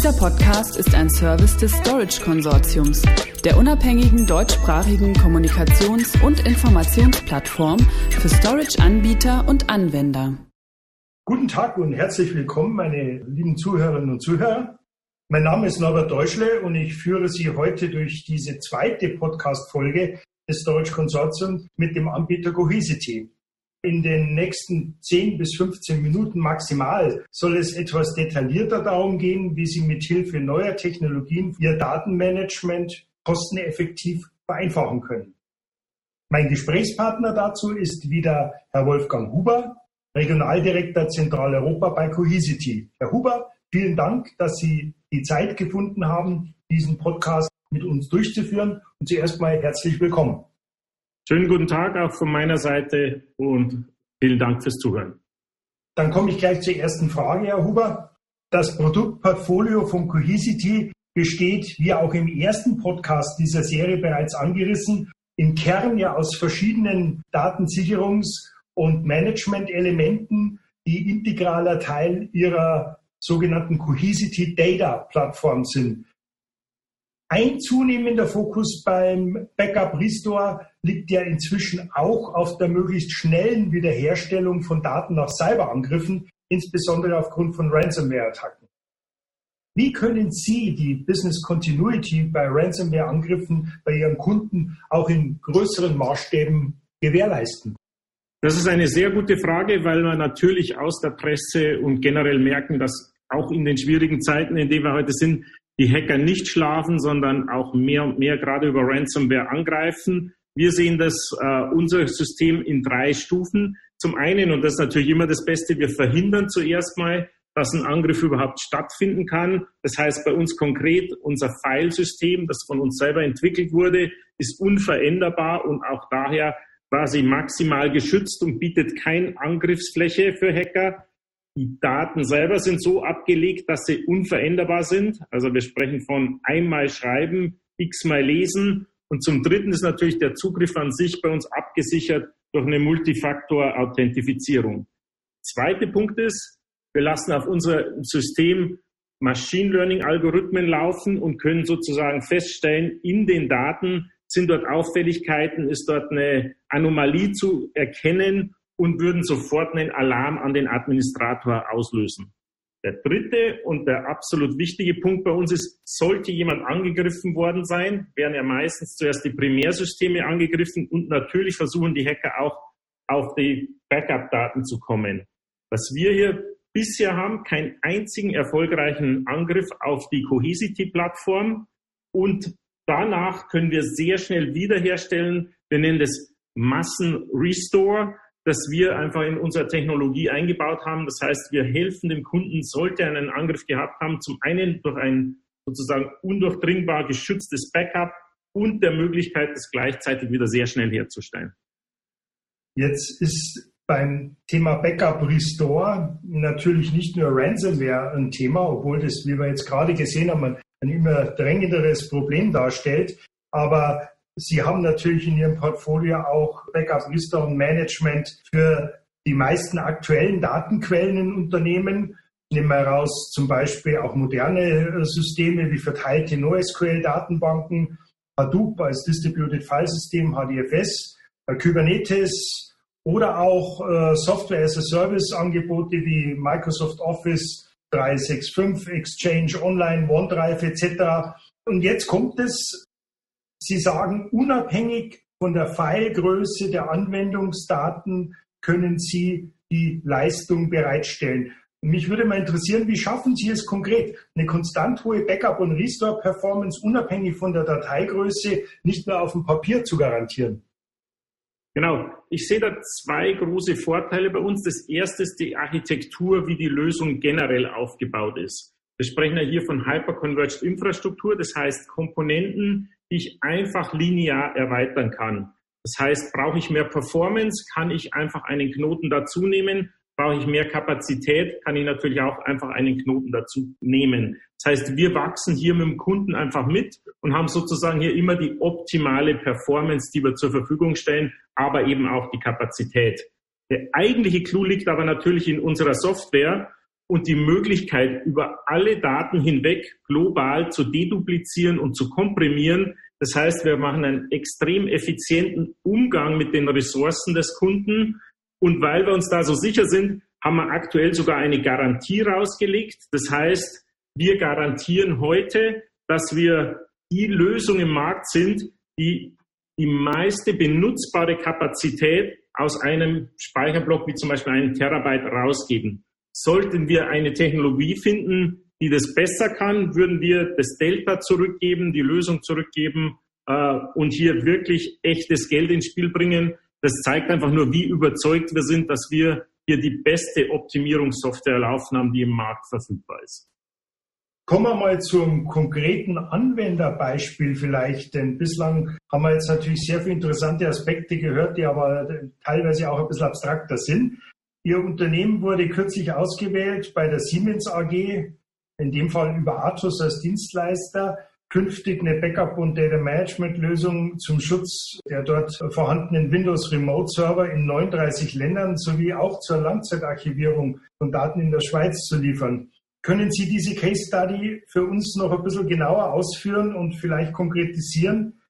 Dieser Podcast ist ein Service des Storage Konsortiums, der unabhängigen deutschsprachigen Kommunikations- und Informationsplattform für Storage-Anbieter und Anwender. Guten Tag und herzlich willkommen, meine lieben Zuhörerinnen und Zuhörer. Mein Name ist Norbert Deutschle und ich führe Sie heute durch diese zweite Podcast-Folge des Storage Konsortiums mit dem Anbieter Cohesity. In den nächsten 10 bis 15 Minuten maximal soll es etwas detaillierter darum gehen, wie Sie mit Hilfe neuer Technologien Ihr Datenmanagement kosteneffektiv vereinfachen können. Mein Gesprächspartner dazu ist wieder Herr Wolfgang Huber, Regionaldirektor Zentraleuropa bei Cohesity. Herr Huber, vielen Dank, dass Sie die Zeit gefunden haben, diesen Podcast mit uns durchzuführen. Und zuerst mal herzlich willkommen. Schönen guten Tag auch von meiner Seite und vielen Dank fürs Zuhören. Dann komme ich gleich zur ersten Frage, Herr Huber. Das Produktportfolio von Cohesity besteht, wie auch im ersten Podcast dieser Serie bereits angerissen, im Kern ja aus verschiedenen Datensicherungs- und Management-Elementen, die integraler Teil ihrer sogenannten Cohesity Data Plattform sind. Ein zunehmender Fokus beim Backup Restore liegt ja inzwischen auch auf der möglichst schnellen Wiederherstellung von Daten nach Cyberangriffen, insbesondere aufgrund von Ransomware-Attacken. Wie können Sie die Business Continuity bei Ransomware-Angriffen bei Ihren Kunden auch in größeren Maßstäben gewährleisten? Das ist eine sehr gute Frage, weil wir natürlich aus der Presse und generell merken, dass auch in den schwierigen Zeiten, in denen wir heute sind, die Hacker nicht schlafen, sondern auch mehr und mehr gerade über Ransomware angreifen. Wir sehen das, äh, unser System in drei Stufen. Zum einen, und das ist natürlich immer das Beste, wir verhindern zuerst mal, dass ein Angriff überhaupt stattfinden kann. Das heißt bei uns konkret, unser Filesystem, das von uns selber entwickelt wurde, ist unveränderbar und auch daher quasi maximal geschützt und bietet keine Angriffsfläche für Hacker. Die Daten selber sind so abgelegt, dass sie unveränderbar sind. Also wir sprechen von einmal schreiben, x-mal lesen. Und zum Dritten ist natürlich der Zugriff an sich bei uns abgesichert durch eine Multifaktor-Authentifizierung. Zweiter Punkt ist, wir lassen auf unser System Machine Learning Algorithmen laufen und können sozusagen feststellen, in den Daten sind dort Auffälligkeiten, ist dort eine Anomalie zu erkennen und würden sofort einen Alarm an den Administrator auslösen. Der dritte und der absolut wichtige Punkt bei uns ist, sollte jemand angegriffen worden sein, werden ja meistens zuerst die Primärsysteme angegriffen und natürlich versuchen die Hacker auch auf die Backup-Daten zu kommen. Was wir hier bisher haben, keinen einzigen erfolgreichen Angriff auf die Cohesity-Plattform und danach können wir sehr schnell wiederherstellen. Wir nennen das Massen-Restore das wir einfach in unserer Technologie eingebaut haben. Das heißt, wir helfen dem Kunden, sollte er einen Angriff gehabt haben, zum einen durch ein sozusagen undurchdringbar geschütztes Backup und der Möglichkeit, das gleichzeitig wieder sehr schnell herzustellen. Jetzt ist beim Thema Backup Restore natürlich nicht nur Ransomware ein Thema, obwohl das, wie wir jetzt gerade gesehen haben, ein immer drängenderes Problem darstellt. Aber Sie haben natürlich in Ihrem Portfolio auch Backup-Liste und Management für die meisten aktuellen Datenquellen in Unternehmen. Nehmen wir heraus zum Beispiel auch moderne äh, Systeme wie verteilte NoSQL-Datenbanken, Hadoop als Distributed File System, HDFS, äh, Kubernetes oder auch äh, Software as a Service Angebote wie Microsoft Office 365, Exchange Online, OneDrive etc. Und jetzt kommt es Sie sagen, unabhängig von der Filegröße der Anwendungsdaten können Sie die Leistung bereitstellen. Mich würde mal interessieren, wie schaffen Sie es konkret, eine konstant hohe Backup- und Restore-Performance unabhängig von der Dateigröße nicht nur auf dem Papier zu garantieren? Genau. Ich sehe da zwei große Vorteile bei uns. Das erste ist die Architektur, wie die Lösung generell aufgebaut ist. Wir sprechen ja hier von Hyperconverged Infrastruktur, das heißt Komponenten, die ich einfach linear erweitern kann. Das heißt, brauche ich mehr Performance, kann ich einfach einen Knoten dazu nehmen. Brauche ich mehr Kapazität, kann ich natürlich auch einfach einen Knoten dazu nehmen. Das heißt, wir wachsen hier mit dem Kunden einfach mit und haben sozusagen hier immer die optimale Performance, die wir zur Verfügung stellen, aber eben auch die Kapazität. Der eigentliche Clou liegt aber natürlich in unserer Software und die Möglichkeit, über alle Daten hinweg global zu deduplizieren und zu komprimieren. Das heißt, wir machen einen extrem effizienten Umgang mit den Ressourcen des Kunden. Und weil wir uns da so sicher sind, haben wir aktuell sogar eine Garantie rausgelegt. Das heißt, wir garantieren heute, dass wir die Lösung im Markt sind, die die meiste benutzbare Kapazität aus einem Speicherblock wie zum Beispiel einen Terabyte rausgeben. Sollten wir eine Technologie finden, die das besser kann, würden wir das Delta zurückgeben, die Lösung zurückgeben äh, und hier wirklich echtes Geld ins Spiel bringen. Das zeigt einfach nur, wie überzeugt wir sind, dass wir hier die beste Optimierungssoftware laufen haben, die im Markt verfügbar ist. Kommen wir mal zum konkreten Anwenderbeispiel vielleicht, denn bislang haben wir jetzt natürlich sehr viele interessante Aspekte gehört, die aber teilweise auch ein bisschen abstrakter sind. Ihr Unternehmen wurde kürzlich ausgewählt bei der Siemens AG, in dem Fall über Atos als Dienstleister, künftig eine Backup- und Data Management-Lösung zum Schutz der dort vorhandenen Windows Remote Server in 39 Ländern sowie auch zur Langzeitarchivierung von Daten in der Schweiz zu liefern. Können Sie diese Case Study für uns noch ein bisschen genauer ausführen und vielleicht konkretisieren?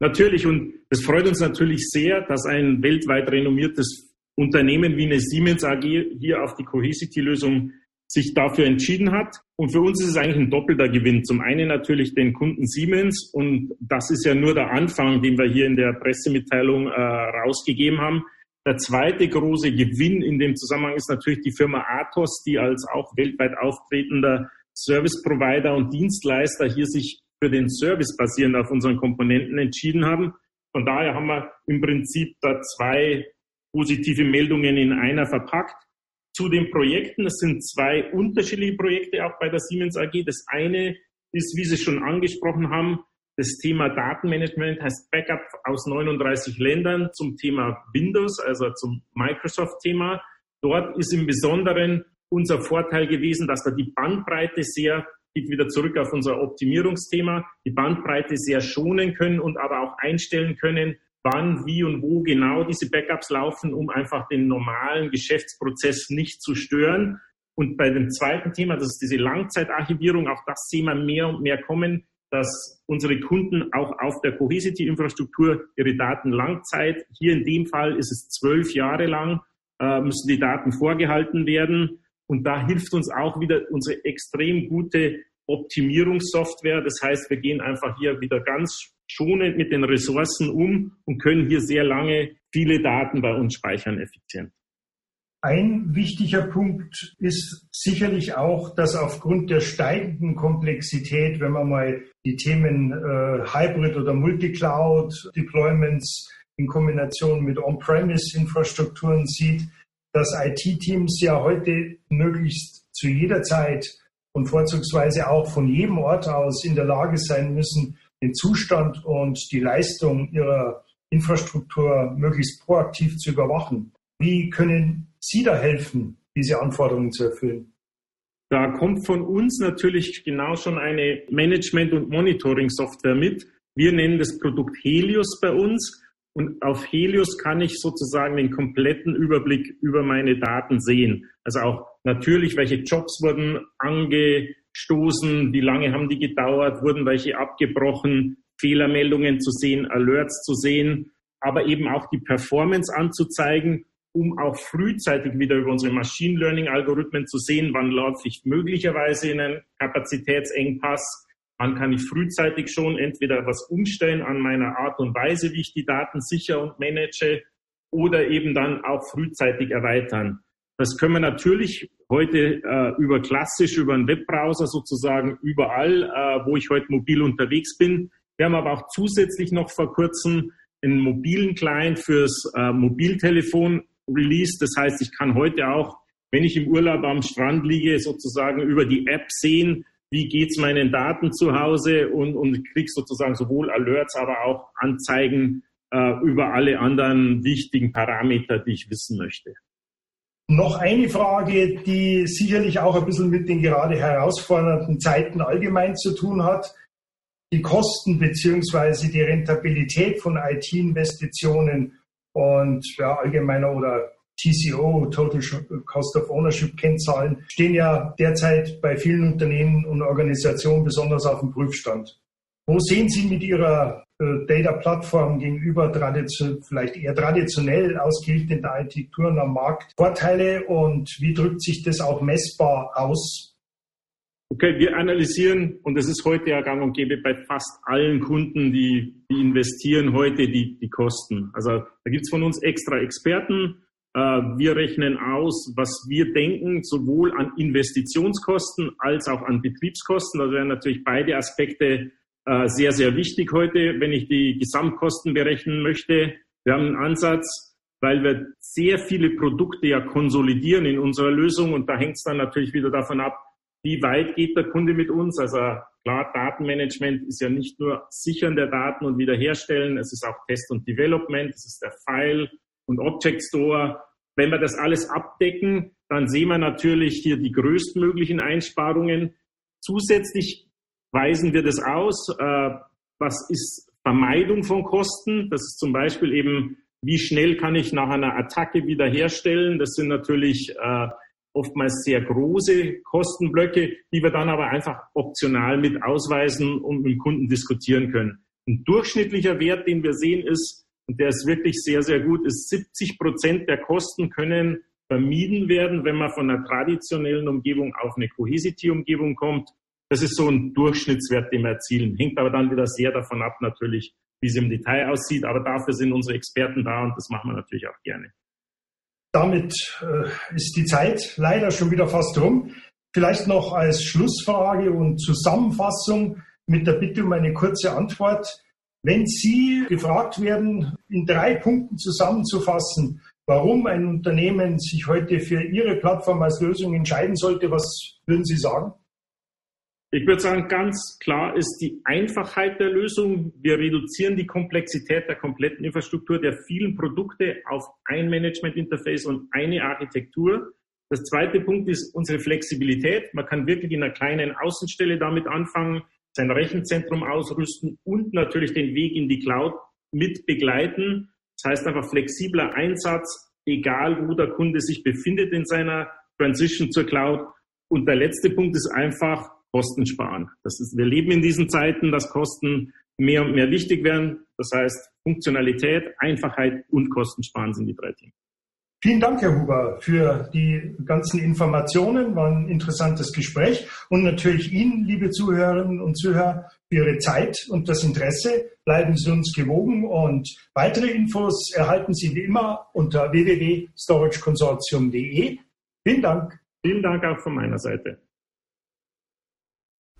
Natürlich, und es freut uns natürlich sehr, dass ein weltweit renommiertes Unternehmen wie eine Siemens AG hier auf die Cohesity-Lösung sich dafür entschieden hat. Und für uns ist es eigentlich ein doppelter Gewinn. Zum einen natürlich den Kunden Siemens und das ist ja nur der Anfang, den wir hier in der Pressemitteilung äh, rausgegeben haben. Der zweite große Gewinn in dem Zusammenhang ist natürlich die Firma Atos, die als auch weltweit auftretender Service Provider und Dienstleister hier sich für den Service basierend auf unseren Komponenten entschieden haben. Von daher haben wir im Prinzip da zwei positive Meldungen in einer verpackt. Zu den Projekten, es sind zwei unterschiedliche Projekte auch bei der Siemens AG. Das eine ist, wie Sie schon angesprochen haben, das Thema Datenmanagement heißt Backup aus 39 Ländern zum Thema Windows, also zum Microsoft-Thema. Dort ist im Besonderen unser Vorteil gewesen, dass wir die Bandbreite sehr, geht wieder zurück auf unser Optimierungsthema, die Bandbreite sehr schonen können und aber auch einstellen können, wann, wie und wo genau diese Backups laufen, um einfach den normalen Geschäftsprozess nicht zu stören. Und bei dem zweiten Thema, das ist diese Langzeitarchivierung, auch das sehen wir mehr und mehr kommen, dass unsere Kunden auch auf der Cohesity-Infrastruktur ihre Daten Langzeit, hier in dem Fall ist es zwölf Jahre lang, äh, müssen die Daten vorgehalten werden. Und da hilft uns auch wieder unsere extrem gute Optimierungssoftware. Das heißt, wir gehen einfach hier wieder ganz schonend mit den Ressourcen um und können hier sehr lange viele Daten bei uns speichern effizient. Ein wichtiger Punkt ist sicherlich auch, dass aufgrund der steigenden Komplexität, wenn man mal die Themen äh, Hybrid oder Multicloud Deployments in Kombination mit On-Premise-Infrastrukturen sieht, dass IT-Teams ja heute möglichst zu jeder Zeit und vorzugsweise auch von jedem Ort aus in der Lage sein müssen, den Zustand und die Leistung ihrer Infrastruktur möglichst proaktiv zu überwachen. Wie können Sie da helfen, diese Anforderungen zu erfüllen? Da kommt von uns natürlich genau schon eine Management- und Monitoring-Software mit. Wir nennen das Produkt Helios bei uns. Und auf Helios kann ich sozusagen den kompletten Überblick über meine Daten sehen. Also auch natürlich, welche Jobs wurden angestoßen, wie lange haben die gedauert, wurden welche abgebrochen, Fehlermeldungen zu sehen, Alerts zu sehen, aber eben auch die Performance anzuzeigen, um auch frühzeitig wieder über unsere Machine Learning Algorithmen zu sehen, wann laufe ich möglicherweise in einen Kapazitätsengpass, Wann kann ich frühzeitig schon entweder was umstellen an meiner Art und Weise, wie ich die Daten sicher und manage, oder eben dann auch frühzeitig erweitern. Das können wir natürlich heute äh, über klassisch, über einen Webbrowser sozusagen überall, äh, wo ich heute mobil unterwegs bin. Wir haben aber auch zusätzlich noch vor kurzem einen mobilen Client fürs äh, Mobiltelefon released. Das heißt, ich kann heute auch, wenn ich im Urlaub am Strand liege, sozusagen über die App sehen, wie geht es meinen Daten zu Hause und, und krieg sozusagen sowohl Alerts, aber auch Anzeigen äh, über alle anderen wichtigen Parameter, die ich wissen möchte. Noch eine Frage, die sicherlich auch ein bisschen mit den gerade herausfordernden Zeiten allgemein zu tun hat. Die Kosten beziehungsweise die Rentabilität von IT-Investitionen und ja, allgemeiner oder TCO, Total Cost of Ownership Kennzahlen, stehen ja derzeit bei vielen Unternehmen und Organisationen besonders auf dem Prüfstand. Wo sehen Sie mit Ihrer äh, Data-Plattform gegenüber vielleicht eher traditionell ausgerichteten Architekturen am Markt Vorteile und wie drückt sich das auch messbar aus? Okay, wir analysieren, und das ist heute ja gang und gäbe bei fast allen Kunden, die, die investieren heute die, die Kosten. Also da gibt's von uns extra Experten. Äh, wir rechnen aus, was wir denken, sowohl an Investitionskosten als auch an Betriebskosten. Da wären natürlich beide Aspekte äh, sehr, sehr wichtig heute, wenn ich die Gesamtkosten berechnen möchte. Wir haben einen Ansatz, weil wir sehr viele Produkte ja konsolidieren in unserer Lösung und da hängt es dann natürlich wieder davon ab, wie weit geht der Kunde mit uns? Also klar, Datenmanagement ist ja nicht nur Sichern der Daten und Wiederherstellen, es ist auch Test und Development, es ist der File und Object Store. Wenn wir das alles abdecken, dann sehen wir natürlich hier die größtmöglichen Einsparungen. Zusätzlich weisen wir das aus, äh, was ist Vermeidung von Kosten. Das ist zum Beispiel eben, wie schnell kann ich nach einer Attacke wiederherstellen. Das sind natürlich äh, oftmals sehr große Kostenblöcke, die wir dann aber einfach optional mit ausweisen und mit dem Kunden diskutieren können. Ein durchschnittlicher Wert, den wir sehen, ist, und der ist wirklich sehr, sehr gut, ist 70 Prozent der Kosten können vermieden werden, wenn man von einer traditionellen Umgebung auf eine Cohesity-Umgebung kommt. Das ist so ein Durchschnittswert, den wir erzielen. Hängt aber dann wieder sehr davon ab, natürlich, wie es im Detail aussieht. Aber dafür sind unsere Experten da und das machen wir natürlich auch gerne. Damit äh, ist die Zeit leider schon wieder fast rum. Vielleicht noch als Schlussfrage und Zusammenfassung mit der Bitte um eine kurze Antwort. Wenn Sie gefragt werden, in drei Punkten zusammenzufassen, warum ein Unternehmen sich heute für Ihre Plattform als Lösung entscheiden sollte, was würden Sie sagen? Ich würde sagen, ganz klar ist die Einfachheit der Lösung. Wir reduzieren die Komplexität der kompletten Infrastruktur der vielen Produkte auf ein Management-Interface und eine Architektur. Das zweite Punkt ist unsere Flexibilität. Man kann wirklich in einer kleinen Außenstelle damit anfangen, sein Rechenzentrum ausrüsten und natürlich den Weg in die Cloud mit begleiten. Das heißt einfach flexibler Einsatz, egal wo der Kunde sich befindet in seiner Transition zur Cloud. Und der letzte Punkt ist einfach, Kosten sparen. Das ist, wir leben in diesen Zeiten, dass Kosten mehr und mehr wichtig werden. Das heißt, Funktionalität, Einfachheit und Kostensparen sind die drei Themen. Vielen Dank, Herr Huber, für die ganzen Informationen. War ein interessantes Gespräch. Und natürlich Ihnen, liebe Zuhörerinnen und Zuhörer, für Ihre Zeit und das Interesse. Bleiben Sie uns gewogen und weitere Infos erhalten Sie wie immer unter www.storageconsortium.de. Vielen Dank. Vielen Dank auch von meiner Seite.